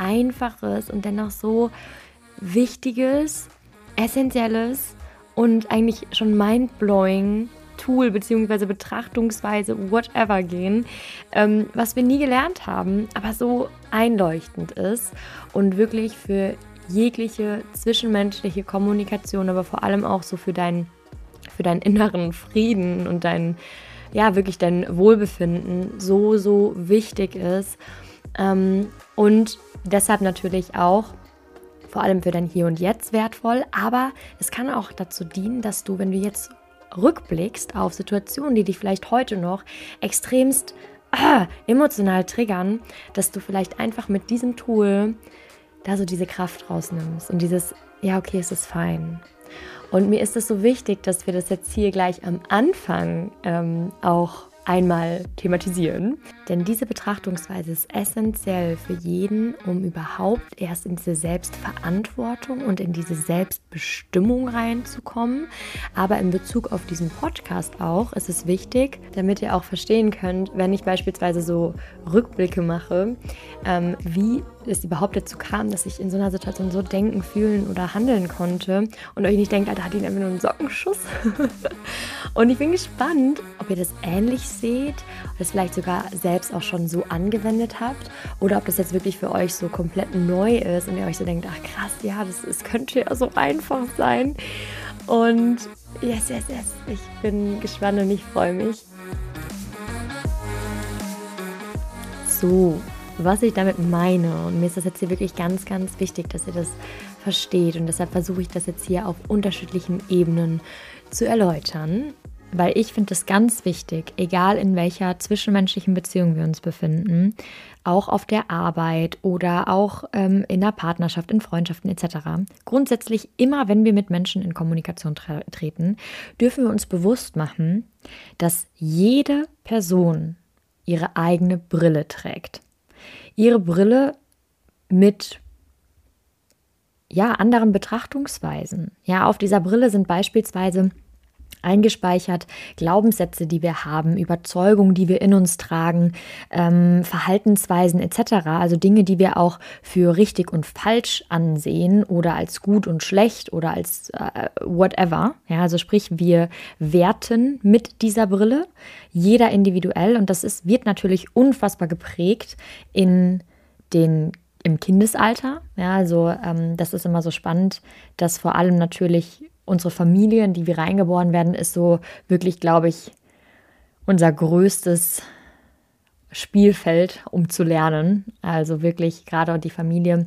einfaches und dennoch so wichtiges, essentielles und eigentlich schon mindblowing Tool bzw. Betrachtungsweise, whatever gehen, ähm, was wir nie gelernt haben, aber so einleuchtend ist und wirklich für jegliche zwischenmenschliche Kommunikation, aber vor allem auch so für deinen für deinen inneren Frieden und dein ja wirklich dein Wohlbefinden so so wichtig ist und deshalb natürlich auch vor allem für dein Hier und Jetzt wertvoll, aber es kann auch dazu dienen, dass du, wenn du jetzt rückblickst auf Situationen, die dich vielleicht heute noch extremst äh, emotional triggern, dass du vielleicht einfach mit diesem Tool da so diese Kraft rausnimmst und dieses, ja, okay, es ist fein. Und mir ist es so wichtig, dass wir das jetzt hier gleich am Anfang ähm, auch einmal thematisieren. Denn diese Betrachtungsweise ist essentiell für jeden, um überhaupt erst in diese Selbstverantwortung und in diese Selbstbestimmung reinzukommen. Aber in Bezug auf diesen Podcast auch ist es wichtig, damit ihr auch verstehen könnt, wenn ich beispielsweise so Rückblicke mache, ähm, wie es überhaupt dazu kam, dass ich in so einer Situation so denken, fühlen oder handeln konnte und euch nicht denkt, da hat ihn einfach nur einen Sockenschuss. und ich bin gespannt, ob ihr das ähnlich seht, ihr es vielleicht sogar selbst auch schon so angewendet habt oder ob das jetzt wirklich für euch so komplett neu ist und ihr euch so denkt, ach krass, ja, das, das könnte ja so einfach sein. Und yes, yes, yes, ich bin gespannt und ich freue mich. So, was ich damit meine. Und mir ist das jetzt hier wirklich ganz, ganz wichtig, dass ihr das versteht. Und deshalb versuche ich das jetzt hier auf unterschiedlichen Ebenen zu erläutern. Weil ich finde es ganz wichtig, egal in welcher zwischenmenschlichen Beziehung wir uns befinden, auch auf der Arbeit oder auch ähm, in der Partnerschaft, in Freundschaften etc. Grundsätzlich immer, wenn wir mit Menschen in Kommunikation tre treten, dürfen wir uns bewusst machen, dass jede Person ihre eigene Brille trägt ihre Brille mit ja, anderen Betrachtungsweisen. Ja, auf dieser Brille sind beispielsweise eingespeichert Glaubenssätze, die wir haben, Überzeugungen, die wir in uns tragen, ähm, Verhaltensweisen etc. Also Dinge, die wir auch für richtig und falsch ansehen oder als gut und schlecht oder als äh, whatever. Ja, also sprich, wir werten mit dieser Brille, jeder individuell und das ist, wird natürlich unfassbar geprägt in den im Kindesalter. Ja, also ähm, das ist immer so spannend, dass vor allem natürlich unsere Familie, in die wir reingeboren werden, ist so wirklich, glaube ich, unser größtes Spielfeld, um zu lernen. Also wirklich gerade die Familie,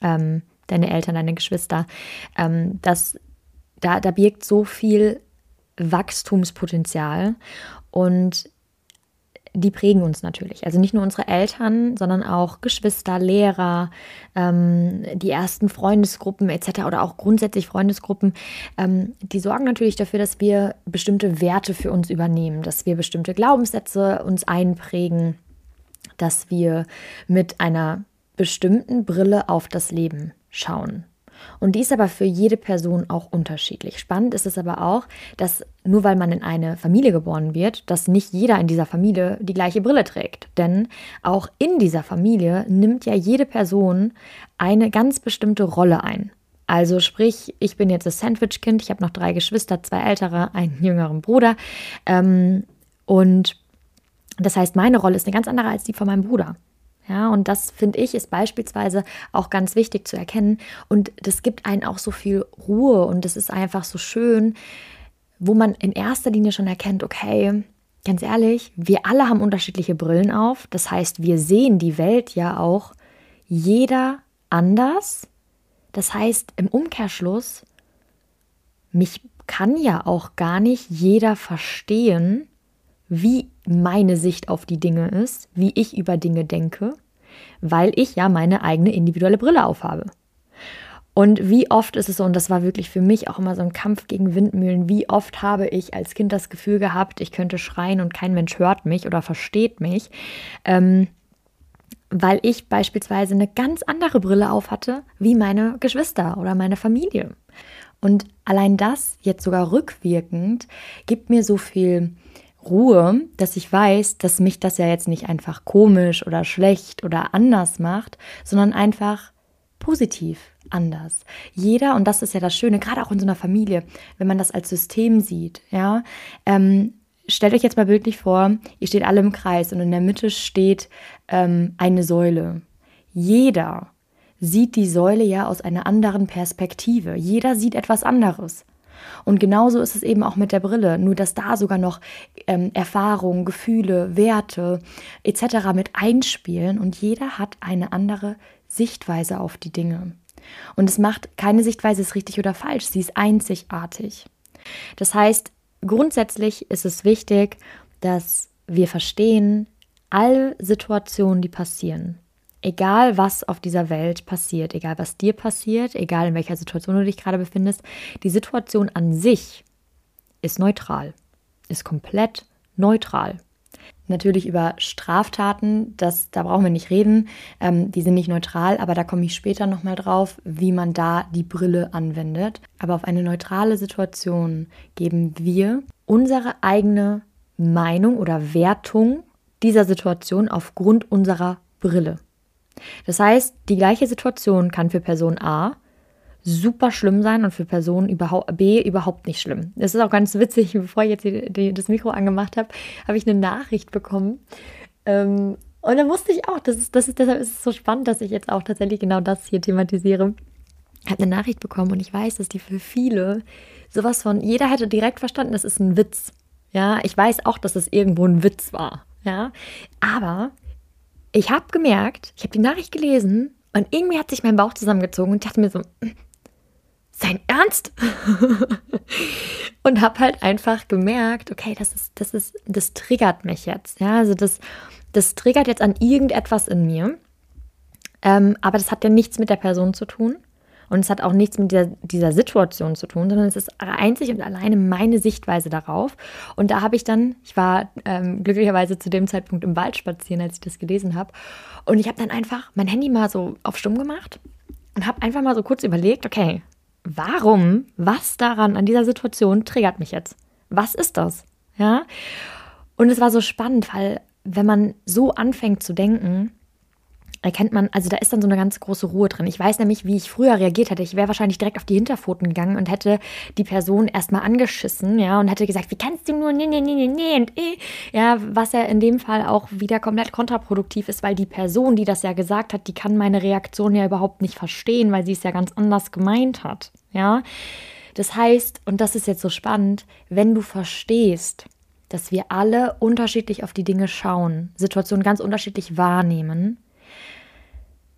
ähm, deine Eltern, deine Geschwister, ähm, das, da, da birgt so viel Wachstumspotenzial. Und die prägen uns natürlich. Also nicht nur unsere Eltern, sondern auch Geschwister, Lehrer, ähm, die ersten Freundesgruppen etc. oder auch grundsätzlich Freundesgruppen, ähm, die sorgen natürlich dafür, dass wir bestimmte Werte für uns übernehmen, dass wir bestimmte Glaubenssätze uns einprägen, dass wir mit einer bestimmten Brille auf das Leben schauen. Und die ist aber für jede Person auch unterschiedlich. Spannend ist es aber auch, dass nur weil man in eine Familie geboren wird, dass nicht jeder in dieser Familie die gleiche Brille trägt. Denn auch in dieser Familie nimmt ja jede Person eine ganz bestimmte Rolle ein. Also sprich, ich bin jetzt das Sandwich-Kind, ich habe noch drei Geschwister, zwei ältere, einen jüngeren Bruder. Ähm, und das heißt, meine Rolle ist eine ganz andere als die von meinem Bruder. Ja, und das finde ich ist beispielsweise auch ganz wichtig zu erkennen. Und das gibt einen auch so viel Ruhe und das ist einfach so schön, wo man in erster Linie schon erkennt, okay, ganz ehrlich, wir alle haben unterschiedliche Brillen auf. Das heißt, wir sehen die Welt ja auch jeder anders. Das heißt, im Umkehrschluss mich kann ja auch gar nicht jeder verstehen, wie meine Sicht auf die Dinge ist, wie ich über Dinge denke, weil ich ja meine eigene individuelle Brille aufhabe. Und wie oft ist es so, und das war wirklich für mich auch immer so ein Kampf gegen Windmühlen, wie oft habe ich als Kind das Gefühl gehabt, ich könnte schreien und kein Mensch hört mich oder versteht mich, ähm, weil ich beispielsweise eine ganz andere Brille auf hatte wie meine Geschwister oder meine Familie. Und allein das, jetzt sogar rückwirkend, gibt mir so viel Ruhe, dass ich weiß, dass mich das ja jetzt nicht einfach komisch oder schlecht oder anders macht, sondern einfach positiv anders. Jeder, und das ist ja das Schöne, gerade auch in so einer Familie, wenn man das als System sieht, ja, ähm, stellt euch jetzt mal bildlich vor, ihr steht alle im Kreis und in der Mitte steht ähm, eine Säule. Jeder sieht die Säule ja aus einer anderen Perspektive. Jeder sieht etwas anderes. Und genauso ist es eben auch mit der Brille, nur dass da sogar noch ähm, Erfahrungen, Gefühle, Werte etc. mit einspielen und jeder hat eine andere Sichtweise auf die Dinge. Und es macht keine Sichtweise ist richtig oder falsch, sie ist einzigartig. Das heißt, grundsätzlich ist es wichtig, dass wir verstehen, alle Situationen, die passieren, egal was auf dieser Welt passiert, egal was dir passiert, egal in welcher Situation du dich gerade befindest, die Situation an sich ist neutral, ist komplett neutral. Natürlich über Straftaten, das, da brauchen wir nicht reden, ähm, die sind nicht neutral, aber da komme ich später nochmal drauf, wie man da die Brille anwendet. Aber auf eine neutrale Situation geben wir unsere eigene Meinung oder Wertung dieser Situation aufgrund unserer Brille. Das heißt, die gleiche Situation kann für Person A super schlimm sein und für Person überhaupt, B überhaupt nicht schlimm. Das ist auch ganz witzig, bevor ich jetzt die, die, das Mikro angemacht habe, habe ich eine Nachricht bekommen. Ähm, und dann wusste ich auch, das ist, das ist, deshalb ist es so spannend, dass ich jetzt auch tatsächlich genau das hier thematisiere. Ich habe eine Nachricht bekommen und ich weiß, dass die für viele sowas von, jeder hätte direkt verstanden, das ist ein Witz. Ja, ich weiß auch, dass es irgendwo ein Witz war. Ja, aber ich habe gemerkt, ich habe die Nachricht gelesen und irgendwie hat sich mein Bauch zusammengezogen und ich dachte mir so, sein Ernst? und habe halt einfach gemerkt, okay, das ist, das ist, das triggert mich jetzt. Ja, also das, das triggert jetzt an irgendetwas in mir. Ähm, aber das hat ja nichts mit der Person zu tun. Und es hat auch nichts mit der, dieser Situation zu tun, sondern es ist einzig und alleine meine Sichtweise darauf. Und da habe ich dann, ich war ähm, glücklicherweise zu dem Zeitpunkt im Wald spazieren, als ich das gelesen habe. Und ich habe dann einfach mein Handy mal so auf Stumm gemacht und habe einfach mal so kurz überlegt, okay, warum, was daran an dieser Situation triggert mich jetzt? Was ist das? Ja? Und es war so spannend, weil wenn man so anfängt zu denken, erkennt man, also da ist dann so eine ganz große Ruhe drin. Ich weiß nämlich, wie ich früher reagiert hätte. Ich wäre wahrscheinlich direkt auf die Hinterpfoten gegangen und hätte die Person erstmal angeschissen, ja, und hätte gesagt, wie kannst du nur, nee, nee, nee, nee, nee, und eh. Ja, was ja in dem Fall auch wieder komplett kontraproduktiv ist, weil die Person, die das ja gesagt hat, die kann meine Reaktion ja überhaupt nicht verstehen, weil sie es ja ganz anders gemeint hat, ja. Das heißt, und das ist jetzt so spannend, wenn du verstehst, dass wir alle unterschiedlich auf die Dinge schauen, Situationen ganz unterschiedlich wahrnehmen,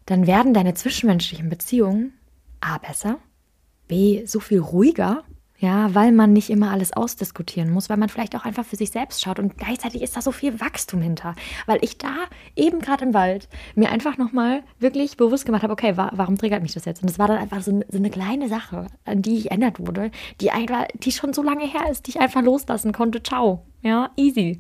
dann werden deine zwischenmenschlichen Beziehungen A besser, B so viel ruhiger, ja, weil man nicht immer alles ausdiskutieren muss, weil man vielleicht auch einfach für sich selbst schaut und gleichzeitig ist da so viel Wachstum hinter, weil ich da eben gerade im Wald mir einfach nochmal wirklich bewusst gemacht habe, okay, wa warum triggert mich das jetzt? Und das war dann einfach so, so, eine kleine Sache, an die ich ändert wurde, die einfach, die schon so lange her ist, die ich einfach loslassen konnte. Ciao, ja, easy.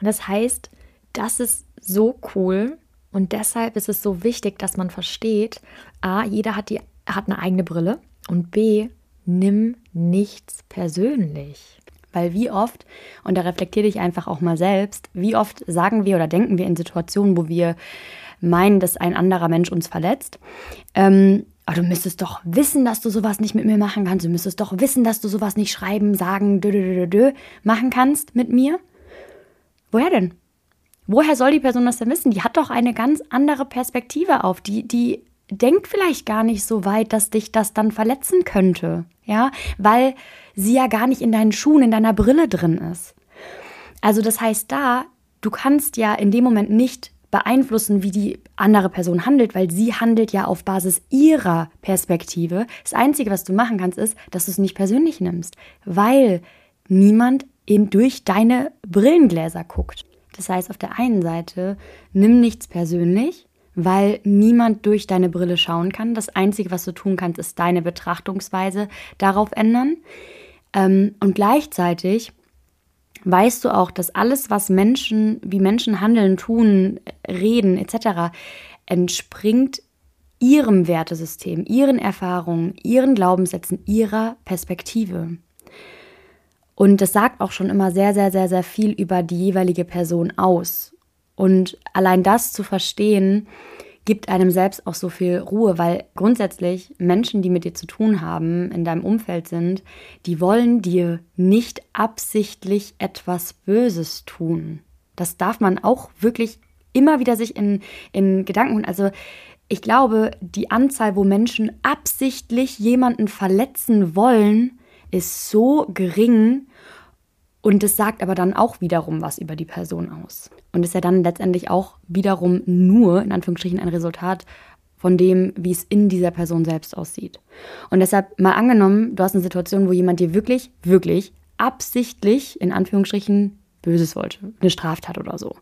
Das heißt, das ist so cool, und deshalb ist es so wichtig, dass man versteht, a, jeder hat, die, hat eine eigene Brille und b, nimm nichts persönlich. Weil wie oft, und da reflektiere ich einfach auch mal selbst, wie oft sagen wir oder denken wir in Situationen, wo wir meinen, dass ein anderer Mensch uns verletzt, ähm, aber du müsstest doch wissen, dass du sowas nicht mit mir machen kannst. Du müsstest doch wissen, dass du sowas nicht schreiben, sagen, dö, dö, dö, dö, machen kannst mit mir. Woher denn? Woher soll die Person das denn wissen? Die hat doch eine ganz andere Perspektive auf. Die, die denkt vielleicht gar nicht so weit, dass dich das dann verletzen könnte. Ja, weil sie ja gar nicht in deinen Schuhen, in deiner Brille drin ist. Also das heißt da, du kannst ja in dem Moment nicht beeinflussen, wie die andere Person handelt, weil sie handelt ja auf Basis ihrer Perspektive. Das Einzige, was du machen kannst, ist, dass du es nicht persönlich nimmst, weil niemand in, durch deine Brillengläser guckt. Das heißt, auf der einen Seite, nimm nichts persönlich, weil niemand durch deine Brille schauen kann. Das Einzige, was du tun kannst, ist deine Betrachtungsweise darauf ändern. Ähm, und gleichzeitig weißt du auch, dass alles, was Menschen, wie Menschen handeln, tun, reden etc., entspringt ihrem Wertesystem, ihren Erfahrungen, ihren Glaubenssätzen, ihrer Perspektive. Und das sagt auch schon immer sehr, sehr, sehr, sehr viel über die jeweilige Person aus. Und allein das zu verstehen, gibt einem selbst auch so viel Ruhe, weil grundsätzlich Menschen, die mit dir zu tun haben, in deinem Umfeld sind, die wollen dir nicht absichtlich etwas Böses tun. Das darf man auch wirklich immer wieder sich in, in Gedanken. Also ich glaube, die Anzahl, wo Menschen absichtlich jemanden verletzen wollen, ist so gering und es sagt aber dann auch wiederum was über die Person aus. Und ist ja dann letztendlich auch wiederum nur, in Anführungsstrichen, ein Resultat von dem, wie es in dieser Person selbst aussieht. Und deshalb mal angenommen, du hast eine Situation, wo jemand dir wirklich, wirklich absichtlich, in Anführungsstrichen, Böses wollte, eine Straftat oder so.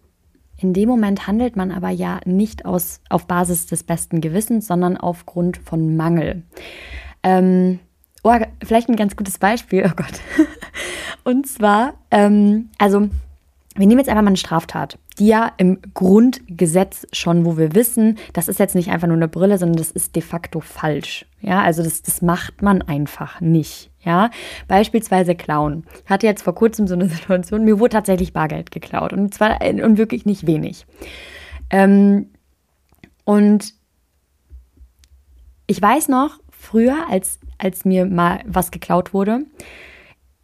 In dem Moment handelt man aber ja nicht aus, auf Basis des besten Gewissens, sondern aufgrund von Mangel. Ähm, oh, vielleicht ein ganz gutes Beispiel, oh Gott. Und zwar, ähm, also wir nehmen jetzt einfach mal eine Straftat, die ja im Grundgesetz schon, wo wir wissen, das ist jetzt nicht einfach nur eine Brille, sondern das ist de facto falsch. Ja, also das, das macht man einfach nicht. Ja, beispielsweise klauen. Ich hatte jetzt vor kurzem so eine Situation, mir wurde tatsächlich Bargeld geklaut und zwar und wirklich nicht wenig. Ähm, und ich weiß noch, früher, als, als mir mal was geklaut wurde,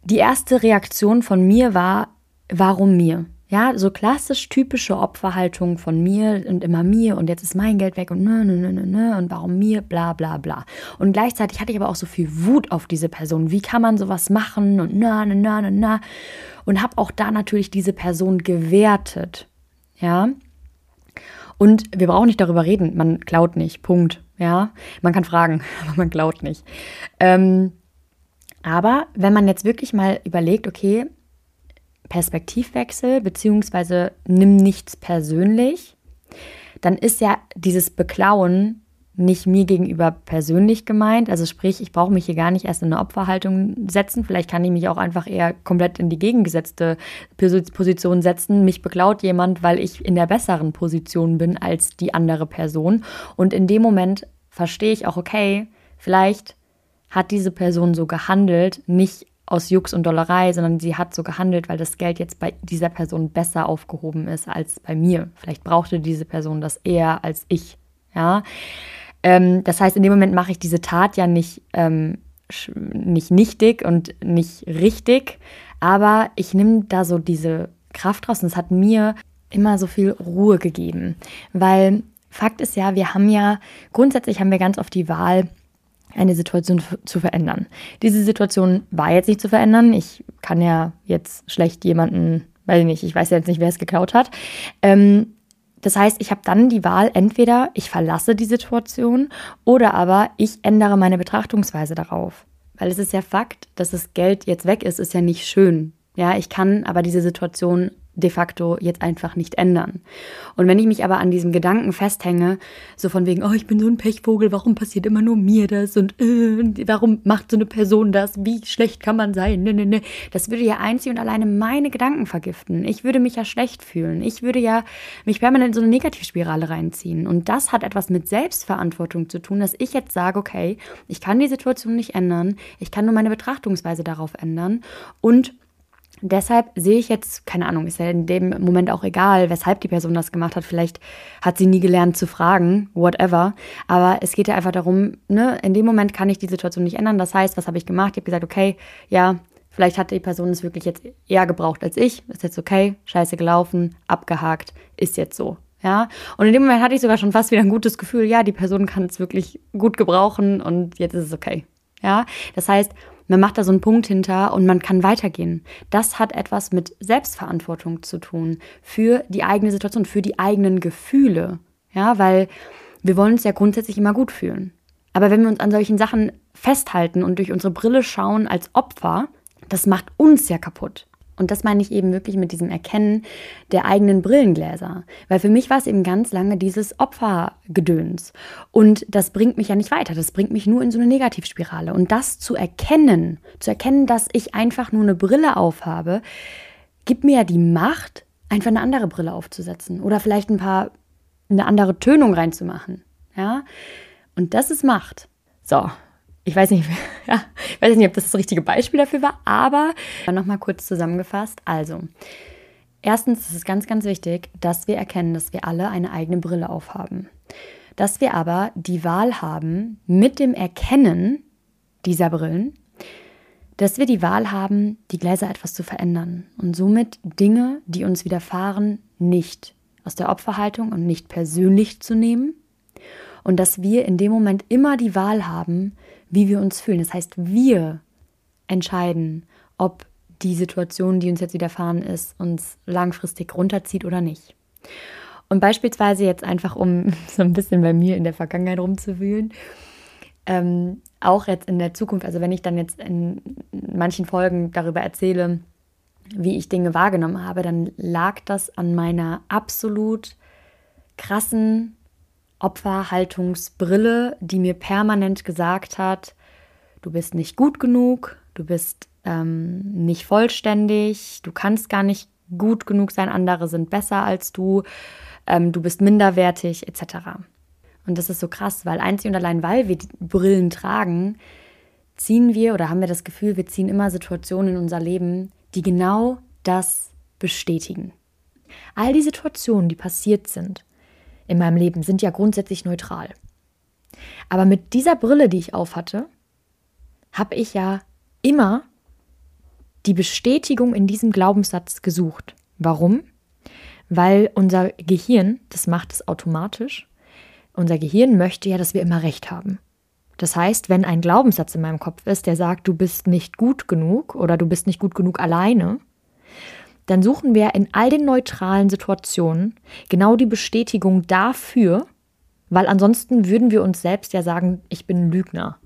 die erste Reaktion von mir war, warum mir? Ja, so klassisch typische Opferhaltung von mir und immer mir und jetzt ist mein Geld weg und nö, nö, nö, nö, nö und warum mir, bla, bla, bla. Und gleichzeitig hatte ich aber auch so viel Wut auf diese Person. Wie kann man sowas machen und na, na, na, na, na. Und habe auch da natürlich diese Person gewertet. Ja. Und wir brauchen nicht darüber reden, man klaut nicht, Punkt. Ja, man kann fragen, aber man klaut nicht. Ähm, aber wenn man jetzt wirklich mal überlegt, okay, Perspektivwechsel beziehungsweise nimm nichts persönlich, dann ist ja dieses Beklauen nicht mir gegenüber persönlich gemeint. Also sprich, ich brauche mich hier gar nicht erst in eine Opferhaltung setzen. Vielleicht kann ich mich auch einfach eher komplett in die gegengesetzte Position setzen. Mich beklaut jemand, weil ich in der besseren Position bin als die andere Person. Und in dem Moment verstehe ich auch, okay, vielleicht hat diese Person so gehandelt, nicht aus Jux und Dollerei, sondern sie hat so gehandelt, weil das Geld jetzt bei dieser Person besser aufgehoben ist als bei mir. Vielleicht brauchte diese Person das eher als ich. Ja, ähm, das heißt, in dem Moment mache ich diese Tat ja nicht ähm, nicht nichtig und nicht richtig, aber ich nehme da so diese Kraft raus und es hat mir immer so viel Ruhe gegeben, weil Fakt ist ja, wir haben ja grundsätzlich haben wir ganz oft die Wahl eine Situation zu verändern. Diese Situation war jetzt nicht zu verändern. Ich kann ja jetzt schlecht jemanden, weiß ich nicht, ich weiß jetzt nicht, wer es geklaut hat. Ähm, das heißt, ich habe dann die Wahl, entweder ich verlasse die Situation oder aber ich ändere meine Betrachtungsweise darauf. Weil es ist ja Fakt, dass das Geld jetzt weg ist, ist ja nicht schön. Ja, ich kann aber diese Situation de facto jetzt einfach nicht ändern. Und wenn ich mich aber an diesem Gedanken festhänge, so von wegen, oh, ich bin so ein Pechvogel, warum passiert immer nur mir das und äh, warum macht so eine Person das, wie schlecht kann man sein, ne, ne, ne, das würde ja einzig und alleine meine Gedanken vergiften. Ich würde mich ja schlecht fühlen. Ich würde ja mich permanent in so eine Negativspirale reinziehen. Und das hat etwas mit Selbstverantwortung zu tun, dass ich jetzt sage, okay, ich kann die Situation nicht ändern, ich kann nur meine Betrachtungsweise darauf ändern und Deshalb sehe ich jetzt, keine Ahnung, ist ja in dem Moment auch egal, weshalb die Person das gemacht hat. Vielleicht hat sie nie gelernt zu fragen, whatever. Aber es geht ja einfach darum, ne, in dem Moment kann ich die Situation nicht ändern. Das heißt, was habe ich gemacht? Ich habe gesagt, okay, ja, vielleicht hat die Person es wirklich jetzt eher gebraucht als ich. Ist jetzt okay, scheiße gelaufen, abgehakt, ist jetzt so. Ja, und in dem Moment hatte ich sogar schon fast wieder ein gutes Gefühl, ja, die Person kann es wirklich gut gebrauchen und jetzt ist es okay. Ja, das heißt, man macht da so einen Punkt hinter und man kann weitergehen. Das hat etwas mit Selbstverantwortung zu tun für die eigene Situation, für die eigenen Gefühle. Ja, weil wir wollen uns ja grundsätzlich immer gut fühlen. Aber wenn wir uns an solchen Sachen festhalten und durch unsere Brille schauen als Opfer, das macht uns ja kaputt. Und das meine ich eben wirklich mit diesem Erkennen der eigenen Brillengläser. Weil für mich war es eben ganz lange dieses Opfergedöns. Und das bringt mich ja nicht weiter. Das bringt mich nur in so eine Negativspirale. Und das zu erkennen, zu erkennen, dass ich einfach nur eine Brille aufhabe, gibt mir ja die Macht, einfach eine andere Brille aufzusetzen. Oder vielleicht ein paar, eine andere Tönung reinzumachen. Ja. Und das ist Macht. So, ich weiß nicht, ja, ich weiß nicht, ob das das richtige Beispiel dafür war, aber nochmal kurz zusammengefasst. Also, erstens ist es ganz, ganz wichtig, dass wir erkennen, dass wir alle eine eigene Brille aufhaben. Dass wir aber die Wahl haben, mit dem Erkennen dieser Brillen, dass wir die Wahl haben, die Gläser etwas zu verändern und somit Dinge, die uns widerfahren, nicht aus der Opferhaltung und nicht persönlich zu nehmen und dass wir in dem Moment immer die Wahl haben, wie wir uns fühlen. Das heißt, wir entscheiden, ob die Situation, die uns jetzt widerfahren ist, uns langfristig runterzieht oder nicht. Und beispielsweise jetzt einfach, um so ein bisschen bei mir in der Vergangenheit rumzuwühlen, ähm, auch jetzt in der Zukunft, also wenn ich dann jetzt in manchen Folgen darüber erzähle, wie ich Dinge wahrgenommen habe, dann lag das an meiner absolut krassen Opferhaltungsbrille, die mir permanent gesagt hat, du bist nicht gut genug, du bist ähm, nicht vollständig, du kannst gar nicht gut genug sein, andere sind besser als du, ähm, du bist minderwertig etc. Und das ist so krass, weil einzig und allein, weil wir die Brillen tragen, ziehen wir oder haben wir das Gefühl, wir ziehen immer Situationen in unser Leben, die genau das bestätigen. All die Situationen, die passiert sind, in meinem Leben sind ja grundsätzlich neutral. Aber mit dieser Brille, die ich aufhatte, habe ich ja immer die Bestätigung in diesem Glaubenssatz gesucht. Warum? Weil unser Gehirn, das macht es automatisch, unser Gehirn möchte ja, dass wir immer recht haben. Das heißt, wenn ein Glaubenssatz in meinem Kopf ist, der sagt, du bist nicht gut genug oder du bist nicht gut genug alleine, dann suchen wir in all den neutralen Situationen genau die Bestätigung dafür, weil ansonsten würden wir uns selbst ja sagen, ich bin ein Lügner.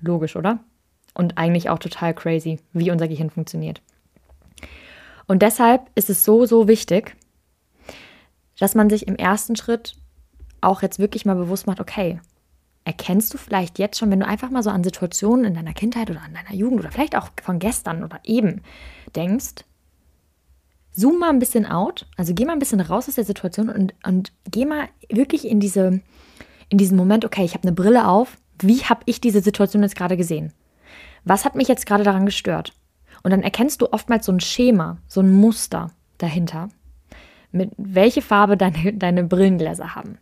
Logisch, oder? Und eigentlich auch total crazy, wie unser Gehirn funktioniert. Und deshalb ist es so, so wichtig, dass man sich im ersten Schritt auch jetzt wirklich mal bewusst macht, okay, erkennst du vielleicht jetzt schon, wenn du einfach mal so an Situationen in deiner Kindheit oder an deiner Jugend oder vielleicht auch von gestern oder eben denkst, zoom mal ein bisschen out, also geh mal ein bisschen raus aus der Situation und, und geh mal wirklich in, diese, in diesen Moment, okay, ich habe eine Brille auf, wie habe ich diese Situation jetzt gerade gesehen? Was hat mich jetzt gerade daran gestört? Und dann erkennst du oftmals so ein Schema, so ein Muster dahinter, mit welche Farbe deine, deine Brillengläser haben.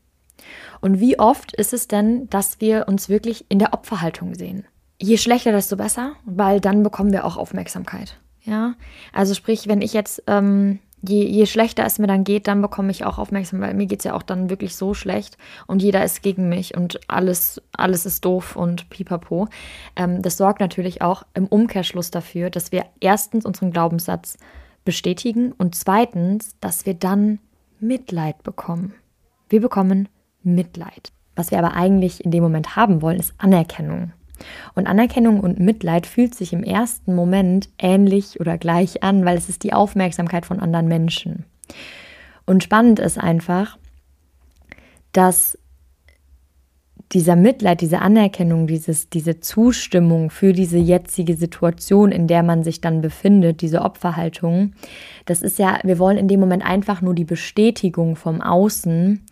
Und wie oft ist es denn, dass wir uns wirklich in der Opferhaltung sehen? Je schlechter, desto besser, weil dann bekommen wir auch Aufmerksamkeit. Ja, also sprich, wenn ich jetzt, ähm, je, je schlechter es mir dann geht, dann bekomme ich auch Aufmerksamkeit, weil mir geht es ja auch dann wirklich so schlecht und jeder ist gegen mich und alles, alles ist doof und pipapo. Ähm, das sorgt natürlich auch im Umkehrschluss dafür, dass wir erstens unseren Glaubenssatz bestätigen und zweitens, dass wir dann Mitleid bekommen. Wir bekommen Mitleid. Was wir aber eigentlich in dem Moment haben wollen, ist Anerkennung. Und Anerkennung und Mitleid fühlt sich im ersten Moment ähnlich oder gleich an, weil es ist die Aufmerksamkeit von anderen Menschen. Und spannend ist einfach, dass dieser Mitleid, diese Anerkennung, dieses, diese Zustimmung für diese jetzige Situation, in der man sich dann befindet, diese Opferhaltung, das ist ja, wir wollen in dem Moment einfach nur die Bestätigung vom Außen.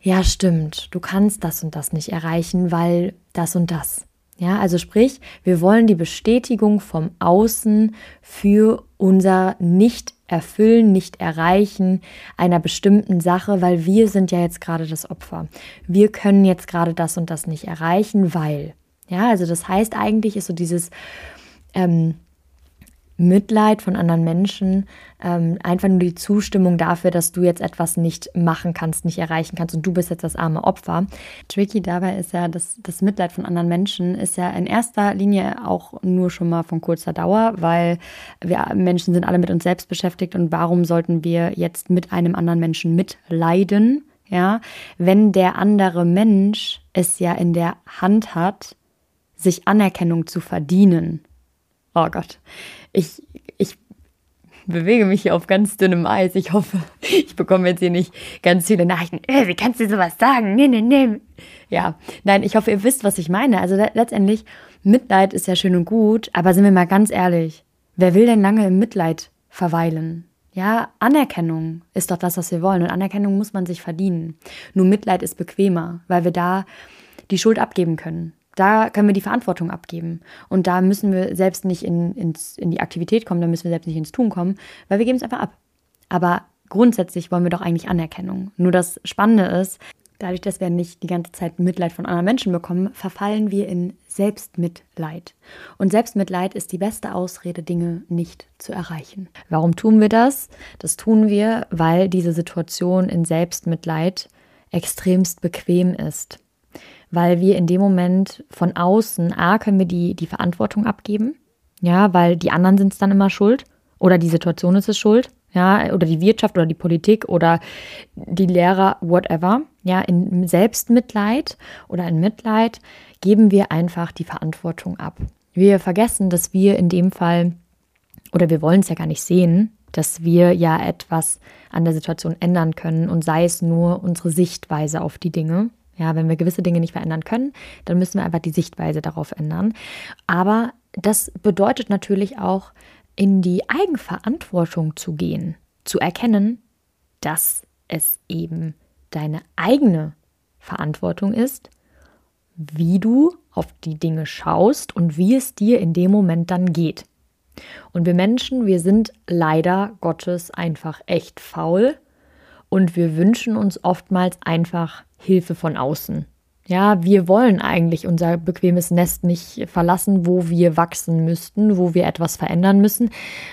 Ja, stimmt, du kannst das und das nicht erreichen, weil das und das. Ja, also sprich, wir wollen die Bestätigung vom Außen für unser Nicht-Erfüllen, Nicht-Erreichen einer bestimmten Sache, weil wir sind ja jetzt gerade das Opfer. Wir können jetzt gerade das und das nicht erreichen, weil. Ja, also das heißt eigentlich ist so dieses ähm, Mitleid von anderen Menschen, ähm, einfach nur die Zustimmung dafür, dass du jetzt etwas nicht machen kannst, nicht erreichen kannst und du bist jetzt das arme Opfer. Tricky dabei ist ja, dass das Mitleid von anderen Menschen ist ja in erster Linie auch nur schon mal von kurzer Dauer, weil wir Menschen sind alle mit uns selbst beschäftigt und warum sollten wir jetzt mit einem anderen Menschen mitleiden? Ja, wenn der andere Mensch es ja in der Hand hat, sich Anerkennung zu verdienen. Oh Gott, ich, ich bewege mich hier auf ganz dünnem Eis. Ich hoffe, ich bekomme jetzt hier nicht ganz viele Nachrichten. Äh, wie kannst du sowas sagen? Nee, nee, nee. Ja, nein, ich hoffe, ihr wisst, was ich meine. Also letztendlich, Mitleid ist ja schön und gut, aber sind wir mal ganz ehrlich, wer will denn lange im Mitleid verweilen? Ja, Anerkennung ist doch das, was wir wollen. Und Anerkennung muss man sich verdienen. Nur Mitleid ist bequemer, weil wir da die Schuld abgeben können. Da können wir die Verantwortung abgeben. Und da müssen wir selbst nicht in, ins, in die Aktivität kommen, da müssen wir selbst nicht ins Tun kommen, weil wir geben es einfach ab. Aber grundsätzlich wollen wir doch eigentlich Anerkennung. Nur das Spannende ist, dadurch, dass wir nicht die ganze Zeit Mitleid von anderen Menschen bekommen, verfallen wir in Selbstmitleid. Und Selbstmitleid ist die beste Ausrede, Dinge nicht zu erreichen. Warum tun wir das? Das tun wir, weil diese Situation in Selbstmitleid extremst bequem ist weil wir in dem Moment von außen, A, können wir die, die Verantwortung abgeben, ja, weil die anderen sind es dann immer schuld oder die Situation ist es schuld, ja, oder die Wirtschaft oder die Politik oder die Lehrer, whatever. Ja, in Selbstmitleid oder in Mitleid geben wir einfach die Verantwortung ab. Wir vergessen, dass wir in dem Fall, oder wir wollen es ja gar nicht sehen, dass wir ja etwas an der Situation ändern können und sei es nur unsere Sichtweise auf die Dinge. Ja, wenn wir gewisse Dinge nicht verändern können, dann müssen wir einfach die Sichtweise darauf ändern. Aber das bedeutet natürlich auch, in die Eigenverantwortung zu gehen, zu erkennen, dass es eben deine eigene Verantwortung ist, wie du auf die Dinge schaust und wie es dir in dem Moment dann geht. Und wir Menschen, wir sind leider Gottes einfach echt faul und wir wünschen uns oftmals einfach Hilfe von außen. Ja, wir wollen eigentlich unser bequemes Nest nicht verlassen, wo wir wachsen müssten, wo wir etwas verändern müssen,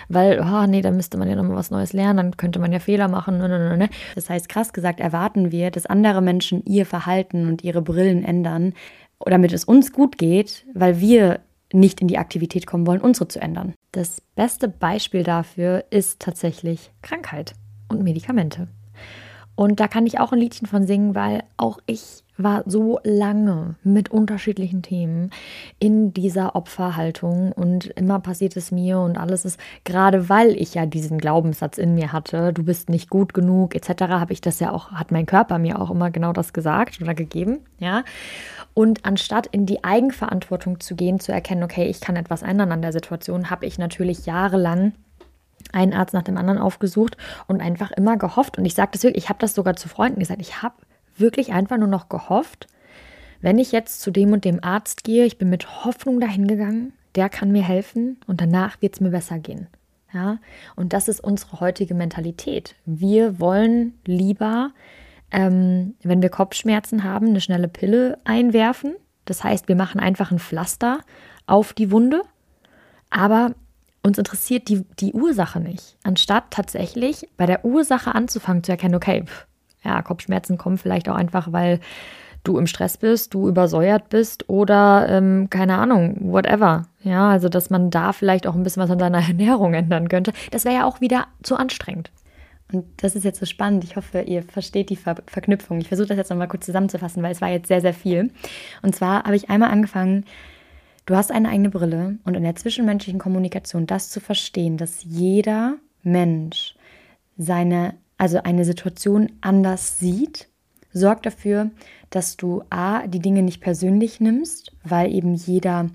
weil, oh nee, da müsste man ja nochmal was Neues lernen, dann könnte man ja Fehler machen. Ne, ne, ne, das heißt, krass gesagt, erwarten wir, dass andere Menschen ihr Verhalten und ihre Brillen ändern, damit es uns gut geht, weil wir nicht in die Aktivität kommen wollen, unsere zu ändern. Das beste Beispiel dafür ist tatsächlich Krankheit und Medikamente. Und da kann ich auch ein Liedchen von singen, weil auch ich war so lange mit unterschiedlichen Themen in dieser Opferhaltung und immer passiert es mir und alles ist, gerade weil ich ja diesen Glaubenssatz in mir hatte, du bist nicht gut genug etc., habe ich das ja auch, hat mein Körper mir auch immer genau das gesagt oder gegeben, ja. Und anstatt in die Eigenverantwortung zu gehen, zu erkennen, okay, ich kann etwas ändern an der Situation, habe ich natürlich jahrelang einen Arzt nach dem anderen aufgesucht und einfach immer gehofft. Und ich sage das wirklich, ich habe das sogar zu Freunden gesagt, ich habe wirklich einfach nur noch gehofft, wenn ich jetzt zu dem und dem Arzt gehe, ich bin mit Hoffnung dahin gegangen, der kann mir helfen und danach wird es mir besser gehen. Ja, und das ist unsere heutige Mentalität. Wir wollen lieber, ähm, wenn wir Kopfschmerzen haben, eine schnelle Pille einwerfen. Das heißt, wir machen einfach ein Pflaster auf die Wunde. Aber uns interessiert die, die Ursache nicht. Anstatt tatsächlich bei der Ursache anzufangen zu erkennen, okay, pff, ja, Kopfschmerzen kommen vielleicht auch einfach, weil du im Stress bist, du übersäuert bist oder ähm, keine Ahnung, whatever. Ja, also dass man da vielleicht auch ein bisschen was an seiner Ernährung ändern könnte. Das wäre ja auch wieder zu anstrengend. Und das ist jetzt so spannend. Ich hoffe, ihr versteht die Ver Verknüpfung. Ich versuche das jetzt nochmal kurz zusammenzufassen, weil es war jetzt sehr, sehr viel. Und zwar habe ich einmal angefangen, Du hast eine eigene Brille und in der zwischenmenschlichen Kommunikation das zu verstehen, dass jeder Mensch seine, also eine Situation anders sieht, sorgt dafür, dass du A, die Dinge nicht persönlich nimmst, weil eben jeder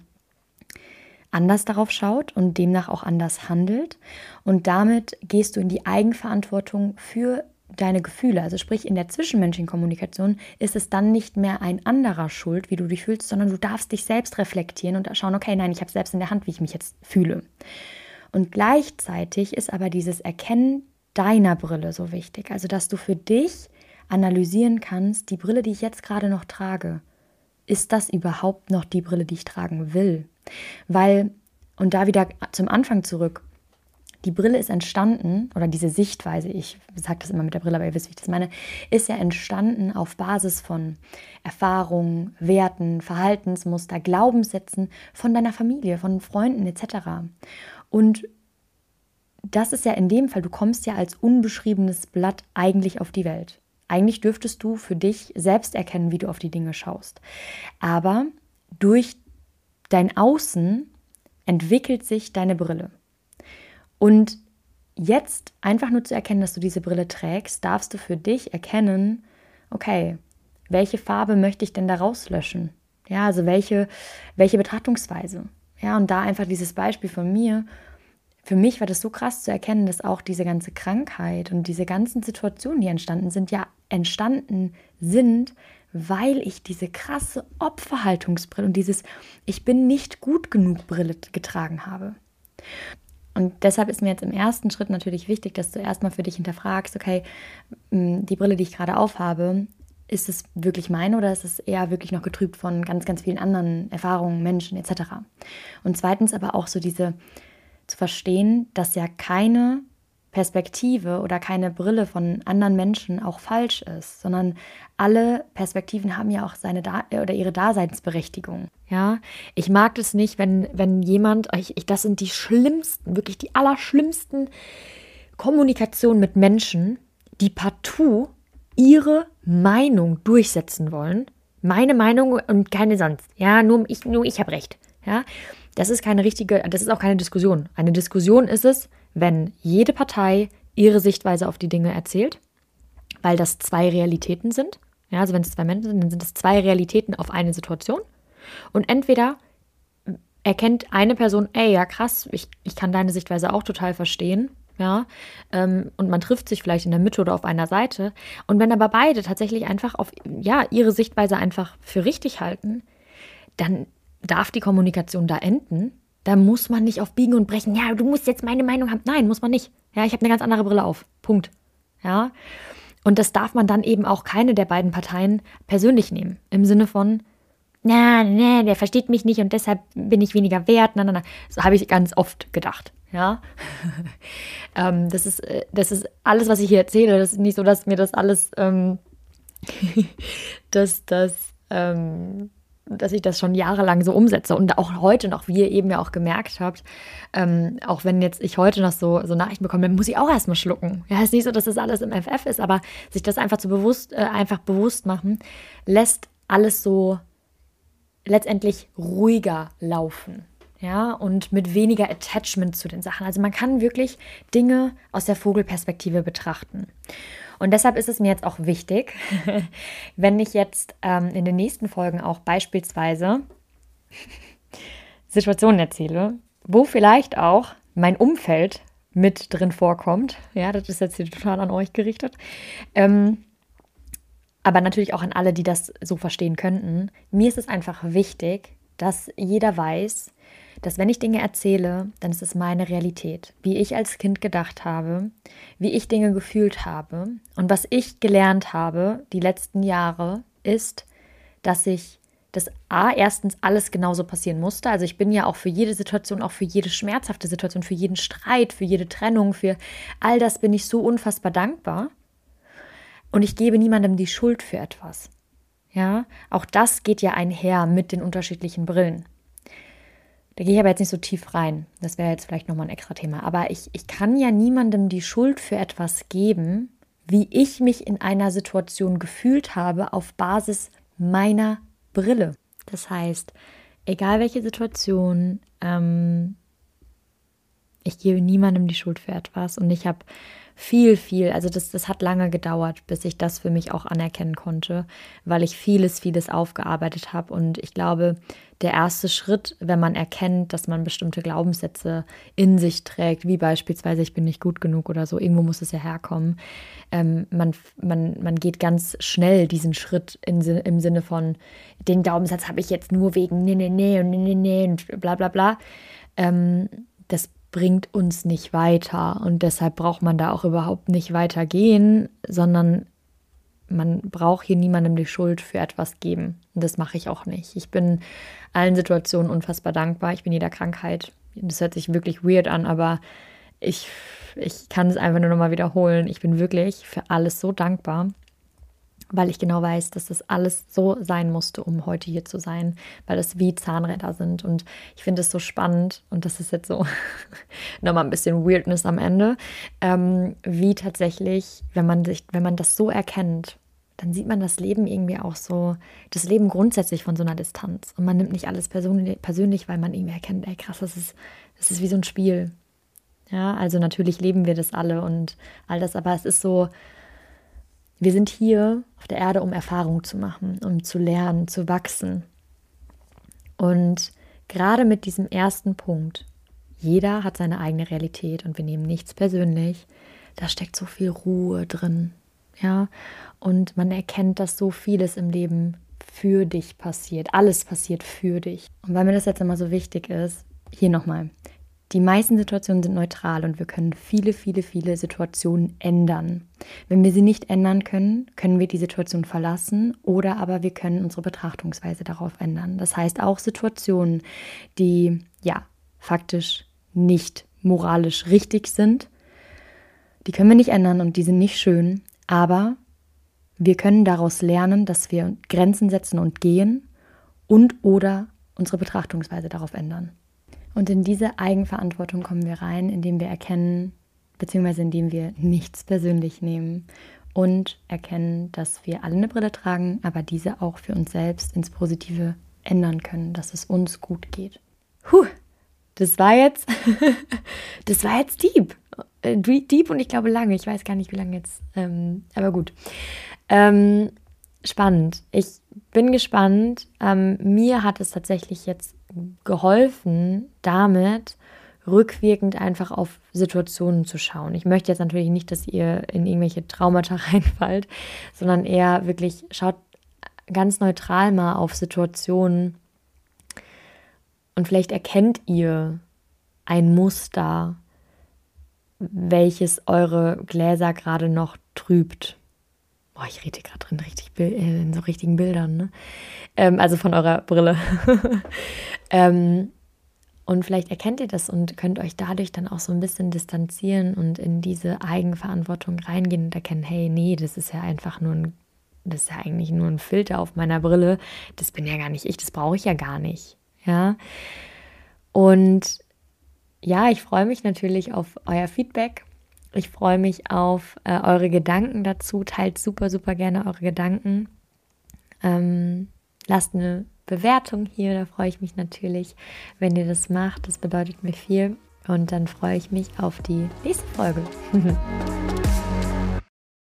anders darauf schaut und demnach auch anders handelt. Und damit gehst du in die Eigenverantwortung für deine Gefühle, also sprich in der zwischenmenschlichen Kommunikation, ist es dann nicht mehr ein anderer Schuld, wie du dich fühlst, sondern du darfst dich selbst reflektieren und schauen, okay, nein, ich habe selbst in der Hand, wie ich mich jetzt fühle. Und gleichzeitig ist aber dieses Erkennen deiner Brille so wichtig, also dass du für dich analysieren kannst, die Brille, die ich jetzt gerade noch trage, ist das überhaupt noch die Brille, die ich tragen will? Weil, und da wieder zum Anfang zurück, die Brille ist entstanden, oder diese Sichtweise, ich sage das immer mit der Brille, aber ihr wisst, wie ich das meine, ist ja entstanden auf Basis von Erfahrungen, Werten, Verhaltensmuster, Glaubenssätzen von deiner Familie, von Freunden etc. Und das ist ja in dem Fall, du kommst ja als unbeschriebenes Blatt eigentlich auf die Welt. Eigentlich dürftest du für dich selbst erkennen, wie du auf die Dinge schaust. Aber durch dein Außen entwickelt sich deine Brille. Und jetzt einfach nur zu erkennen, dass du diese Brille trägst, darfst du für dich erkennen, okay, welche Farbe möchte ich denn da rauslöschen? Ja, also welche, welche Betrachtungsweise? Ja, und da einfach dieses Beispiel von mir. Für mich war das so krass zu erkennen, dass auch diese ganze Krankheit und diese ganzen Situationen, die entstanden sind, ja entstanden sind, weil ich diese krasse Opferhaltungsbrille und dieses Ich bin nicht gut genug Brille getragen habe. Und deshalb ist mir jetzt im ersten Schritt natürlich wichtig, dass du erstmal für dich hinterfragst, okay, die Brille, die ich gerade aufhabe, ist es wirklich meine oder ist es eher wirklich noch getrübt von ganz, ganz vielen anderen Erfahrungen, Menschen etc. Und zweitens aber auch so diese zu verstehen, dass ja keine Perspektive oder keine Brille von anderen Menschen auch falsch ist, sondern alle Perspektiven haben ja auch seine da oder ihre Daseinsberechtigung. Ja, ich mag das nicht, wenn, wenn jemand, ich, ich, das sind die schlimmsten, wirklich die allerschlimmsten Kommunikationen mit Menschen, die partout ihre Meinung durchsetzen wollen. Meine Meinung und keine sonst. Ja, nur ich, nur ich habe recht. Ja, das ist keine richtige, das ist auch keine Diskussion. Eine Diskussion ist es, wenn jede Partei ihre Sichtweise auf die Dinge erzählt, weil das zwei Realitäten sind. Ja, also wenn es zwei Menschen sind, dann sind es zwei Realitäten auf eine Situation. Und entweder erkennt eine Person, ey, ja krass, ich, ich kann deine Sichtweise auch total verstehen. Ja, ähm, und man trifft sich vielleicht in der Mitte oder auf einer Seite. Und wenn aber beide tatsächlich einfach auf, ja, ihre Sichtweise einfach für richtig halten, dann darf die Kommunikation da enden da muss man nicht auf Biegen und Brechen, ja, du musst jetzt meine Meinung haben. Nein, muss man nicht. Ja, ich habe eine ganz andere Brille auf. Punkt. Ja. Und das darf man dann eben auch keine der beiden Parteien persönlich nehmen. Im Sinne von, na, ne, der versteht mich nicht und deshalb bin ich weniger wert. Na, na, na. So habe ich ganz oft gedacht. Ja. ähm, das, ist, äh, das ist alles, was ich hier erzähle. Das ist nicht so, dass mir das alles, ähm, dass das, ähm, dass ich das schon jahrelang so umsetze und auch heute noch, wie ihr eben ja auch gemerkt habt, ähm, auch wenn jetzt ich heute noch so, so Nachrichten bekomme, dann muss ich auch erstmal schlucken. Ja, ist nicht so, dass das alles im FF ist, aber sich das einfach zu bewusst, äh, einfach bewusst machen, lässt alles so letztendlich ruhiger laufen. Ja, und mit weniger Attachment zu den Sachen. Also man kann wirklich Dinge aus der Vogelperspektive betrachten. Und deshalb ist es mir jetzt auch wichtig, wenn ich jetzt ähm, in den nächsten Folgen auch beispielsweise Situationen erzähle, wo vielleicht auch mein Umfeld mit drin vorkommt. Ja, das ist jetzt hier total an euch gerichtet. Ähm, aber natürlich auch an alle, die das so verstehen könnten. Mir ist es einfach wichtig, dass jeder weiß, dass wenn ich Dinge erzähle, dann ist es meine Realität, wie ich als Kind gedacht habe, wie ich Dinge gefühlt habe. Und was ich gelernt habe die letzten Jahre ist, dass ich das A, erstens alles genauso passieren musste. Also ich bin ja auch für jede Situation, auch für jede schmerzhafte Situation, für jeden Streit, für jede Trennung, für all das bin ich so unfassbar dankbar. Und ich gebe niemandem die Schuld für etwas. Ja, auch das geht ja einher mit den unterschiedlichen Brillen. Da gehe ich aber jetzt nicht so tief rein. Das wäre jetzt vielleicht nochmal ein extra Thema. Aber ich, ich kann ja niemandem die Schuld für etwas geben, wie ich mich in einer Situation gefühlt habe auf Basis meiner Brille. Das heißt, egal welche Situation, ähm, ich gebe niemandem die Schuld für etwas. Und ich habe viel, viel, also das, das hat lange gedauert, bis ich das für mich auch anerkennen konnte, weil ich vieles, vieles aufgearbeitet habe. Und ich glaube, der erste Schritt, wenn man erkennt, dass man bestimmte Glaubenssätze in sich trägt, wie beispielsweise ich bin nicht gut genug oder so, irgendwo muss es ja herkommen. Ähm, man, man, man geht ganz schnell diesen Schritt in, im Sinne von, den Glaubenssatz habe ich jetzt nur wegen nee, nee, nee und nee, nee, nee und bla bla bla. Ähm, das bringt uns nicht weiter und deshalb braucht man da auch überhaupt nicht weitergehen, sondern man braucht hier niemandem die Schuld für etwas geben. Und das mache ich auch nicht. Ich bin allen Situationen unfassbar dankbar. Ich bin jeder Krankheit. Das hört sich wirklich weird an, aber ich, ich kann es einfach nur noch mal wiederholen. Ich bin wirklich für alles so dankbar weil ich genau weiß, dass das alles so sein musste, um heute hier zu sein, weil es wie Zahnräder sind. Und ich finde es so spannend, und das ist jetzt so nochmal ein bisschen Weirdness am Ende, ähm, wie tatsächlich, wenn man sich, wenn man das so erkennt, dann sieht man das Leben irgendwie auch so, das Leben grundsätzlich von so einer Distanz. Und man nimmt nicht alles persönlich, weil man irgendwie erkennt, ey krass, das ist, das ist wie so ein Spiel. Ja, also natürlich leben wir das alle und all das, aber es ist so, wir sind hier auf der Erde, um Erfahrung zu machen, um zu lernen, zu wachsen. Und gerade mit diesem ersten Punkt, jeder hat seine eigene Realität und wir nehmen nichts persönlich, da steckt so viel Ruhe drin. Ja, und man erkennt, dass so vieles im Leben für dich passiert. Alles passiert für dich. Und weil mir das jetzt immer so wichtig ist, hier nochmal. Die meisten Situationen sind neutral und wir können viele, viele, viele Situationen ändern. Wenn wir sie nicht ändern können, können wir die Situation verlassen oder aber wir können unsere Betrachtungsweise darauf ändern. Das heißt auch Situationen, die ja faktisch nicht moralisch richtig sind, die können wir nicht ändern und die sind nicht schön, aber wir können daraus lernen, dass wir Grenzen setzen und gehen und oder unsere Betrachtungsweise darauf ändern. Und in diese Eigenverantwortung kommen wir rein, indem wir erkennen, beziehungsweise indem wir nichts persönlich nehmen und erkennen, dass wir alle eine Brille tragen, aber diese auch für uns selbst ins Positive ändern können, dass es uns gut geht. Puh, das war jetzt, das war jetzt deep. Äh, deep und ich glaube lange. Ich weiß gar nicht, wie lange jetzt. Ähm, aber gut. Ähm, spannend. Ich bin gespannt. Ähm, mir hat es tatsächlich jetzt geholfen, damit rückwirkend einfach auf Situationen zu schauen. Ich möchte jetzt natürlich nicht, dass ihr in irgendwelche Traumata reinfallt, sondern eher wirklich schaut ganz neutral mal auf Situationen und vielleicht erkennt ihr ein Muster, welches eure Gläser gerade noch trübt. Boah, ich rede gerade drin richtig äh, in so richtigen Bildern, ne? Ähm, also von eurer Brille. ähm, und vielleicht erkennt ihr das und könnt euch dadurch dann auch so ein bisschen distanzieren und in diese Eigenverantwortung reingehen und erkennen, hey, nee, das ist ja einfach nur ein, das ist ja eigentlich nur ein Filter auf meiner Brille. Das bin ja gar nicht ich, das brauche ich ja gar nicht. Ja. Und ja, ich freue mich natürlich auf euer Feedback ich freue mich auf äh, eure Gedanken dazu. Teilt super, super gerne eure Gedanken. Ähm, lasst eine Bewertung hier, da freue ich mich natürlich, wenn ihr das macht. Das bedeutet mir viel. Und dann freue ich mich auf die nächste Folge.